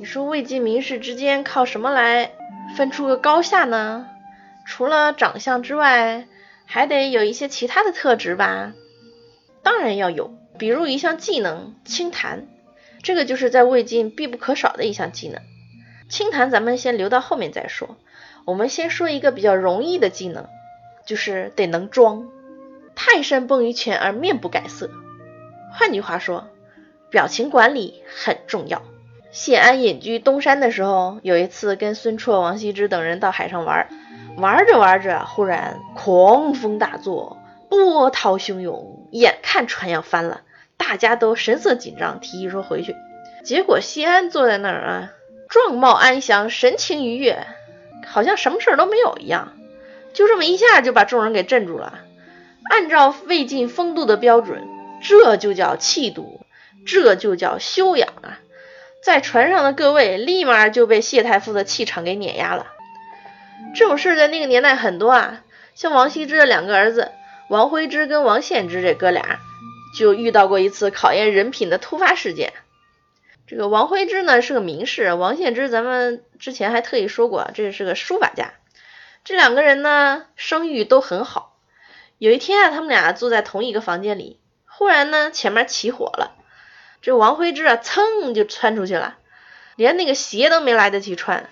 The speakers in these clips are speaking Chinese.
你说魏晋名士之间靠什么来分出个高下呢？除了长相之外，还得有一些其他的特质吧？当然要有，比如一项技能清谈，这个就是在魏晋必不可少的一项技能。清谈咱们先留到后面再说，我们先说一个比较容易的技能，就是得能装，泰山崩于前而面不改色。换句话说，表情管理很重要。谢安隐居东山的时候，有一次跟孙绰、王羲之等人到海上玩，玩着玩着，忽然狂风大作，波涛汹涌，眼看船要翻了，大家都神色紧张，提议说回去。结果谢安坐在那儿啊，状貌安详，神情愉悦，好像什么事儿都没有一样，就这么一下就把众人给镇住了。按照魏晋风度的标准，这就叫气度，这就叫修养啊！在船上的各位立马就被谢太傅的气场给碾压了。这种事在那个年代很多啊，像王羲之的两个儿子王徽之跟王献之这哥俩，就遇到过一次考验人品的突发事件。这个王徽之呢是个名士，王献之咱们之前还特意说过，这是个书法家。这两个人呢声誉都很好。有一天啊，他们俩坐在同一个房间里，忽然呢前面起火了。这王徽之啊，噌就窜出去了，连那个鞋都没来得及穿。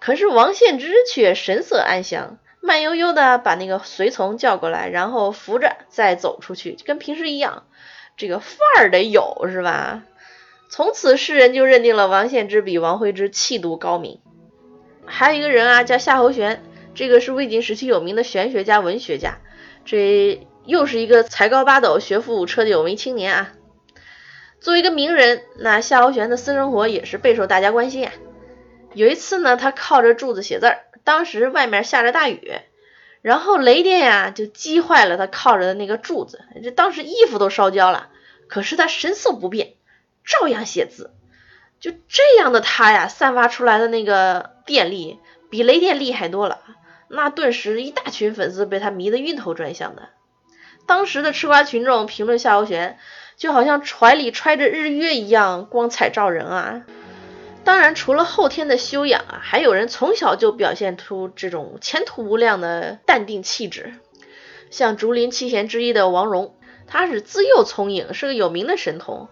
可是王献之却神色安详，慢悠悠的把那个随从叫过来，然后扶着再走出去，跟平时一样。这个范儿得有是吧？从此世人就认定了王献之比王徽之气度高明。还有一个人啊，叫夏侯玄，这个是魏晋时期有名的玄学家、文学家，这又是一个才高八斗、学富五车的有为青年啊。作为一个名人，那夏侯玄的私生活也是备受大家关心啊。有一次呢，他靠着柱子写字儿，当时外面下着大雨，然后雷电呀就击坏了他靠着的那个柱子，这当时衣服都烧焦了，可是他神色不变，照样写字。就这样的他呀，散发出来的那个电力比雷电厉害多了，那顿时一大群粉丝被他迷得晕头转向的。当时的吃瓜群众评论夏侯玄。就好像怀里揣着日月一样光彩照人啊！当然，除了后天的修养啊，还有人从小就表现出这种前途无量的淡定气质。像竹林七贤之一的王戎，他是自幼聪颖，是个有名的神童。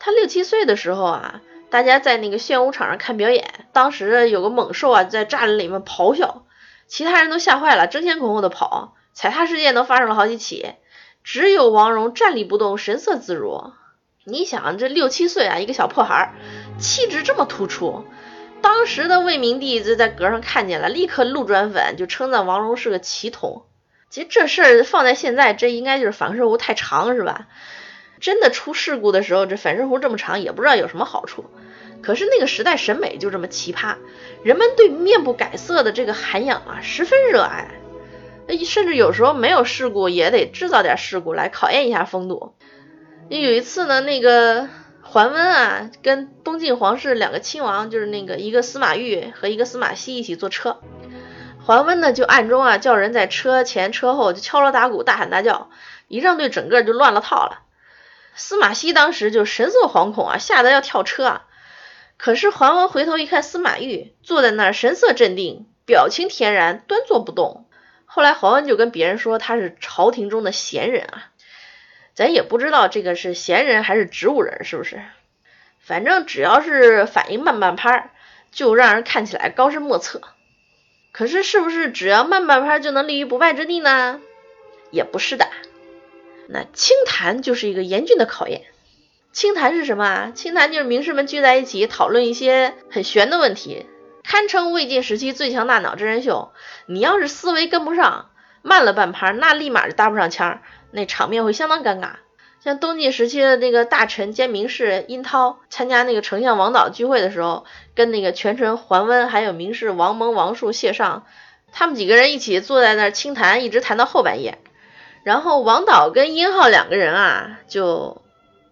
他六七岁的时候啊，大家在那个炫舞场上看表演，当时有个猛兽啊在栅栏里面咆哮，其他人都吓坏了，争先恐后的跑，踩踏事件都发生了好几起。只有王戎站立不动，神色自如。你想，这六七岁啊，一个小破孩，气质这么突出。当时的魏明帝就在阁上看见了，立刻路转粉，就称赞王戎是个奇童。其实这事儿放在现在，这应该就是反射弧太长，是吧？真的出事故的时候，这反射弧这么长，也不知道有什么好处。可是那个时代审美就这么奇葩，人们对面不改色的这个涵养啊，十分热爱。甚至有时候没有事故，也得制造点事故来考验一下风度。有一次呢，那个桓温啊，跟东晋皇室两个亲王，就是那个一个司马懿和一个司马熙一起坐车。桓温呢就暗中啊叫人在车前车后就敲锣打鼓、大喊大叫，仪仗队整个就乱了套了。司马熙当时就神色惶恐啊，吓得要跳车啊。可是桓温回头一看，司马懿坐在那儿，神色镇定，表情恬然，端坐不动。后来桓温就跟别人说他是朝廷中的贤人啊，咱也不知道这个是贤人还是植物人，是不是？反正只要是反应慢半拍，就让人看起来高深莫测。可是是不是只要慢半拍就能立于不败之地呢？也不是的。那清谈就是一个严峻的考验。清谈是什么啊？清谈就是名士们聚在一起讨论一些很玄的问题。堪称魏晋时期最强大脑真人秀。你要是思维跟不上，慢了半拍，那立马就搭不上腔，那场面会相当尴尬。像东晋时期的那个大臣兼名士殷涛参加那个丞相王导聚会的时候，跟那个权臣桓温还有名士王蒙、王述、谢尚，他们几个人一起坐在那儿清谈，一直谈到后半夜。然后王导跟殷浩两个人啊，就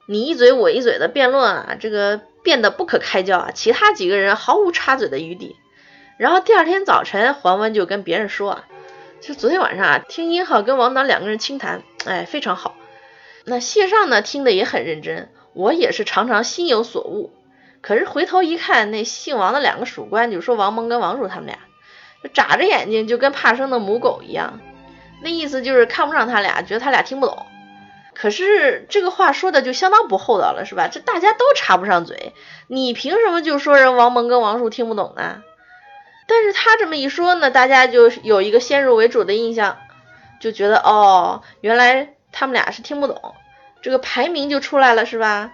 你一嘴我一嘴的辩论啊，这个。变得不可开交啊！其他几个人毫无插嘴的余地。然后第二天早晨，桓温就跟别人说啊，就昨天晚上啊，听殷浩跟王导两个人倾谈，哎，非常好。那谢尚呢，听的也很认真，我也是常常心有所悟。可是回头一看，那姓王的两个属官就说王蒙跟王叔他们俩，眨着眼睛就跟怕生的母狗一样，那意思就是看不上他俩，觉得他俩听不懂。可是这个话说的就相当不厚道了，是吧？这大家都插不上嘴，你凭什么就说人王蒙跟王叔听不懂呢？但是他这么一说呢，大家就有一个先入为主的印象，就觉得哦，原来他们俩是听不懂，这个排名就出来了，是吧？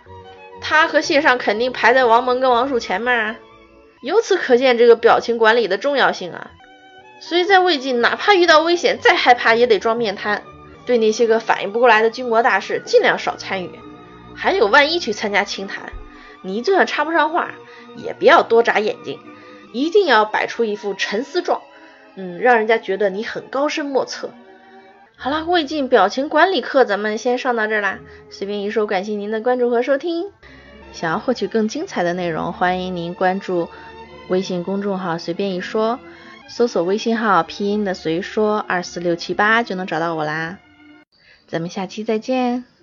他和谢尚肯定排在王蒙跟王叔前面啊，由此可见这个表情管理的重要性啊。所以在魏晋，哪怕遇到危险，再害怕也得装面瘫。对那些个反应不过来的军国大事，尽量少参与。还有，万一去参加清谈，你就算插不上话，也不要多眨眼睛，一定要摆出一副沉思状，嗯，让人家觉得你很高深莫测。好了，魏晋表情管理课咱们先上到这儿啦。随便一说，感谢您的关注和收听。想要获取更精彩的内容，欢迎您关注微信公众号“随便一说”，搜索微信号拼音的“随说二四六七八”就能找到我啦。咱们下期再见。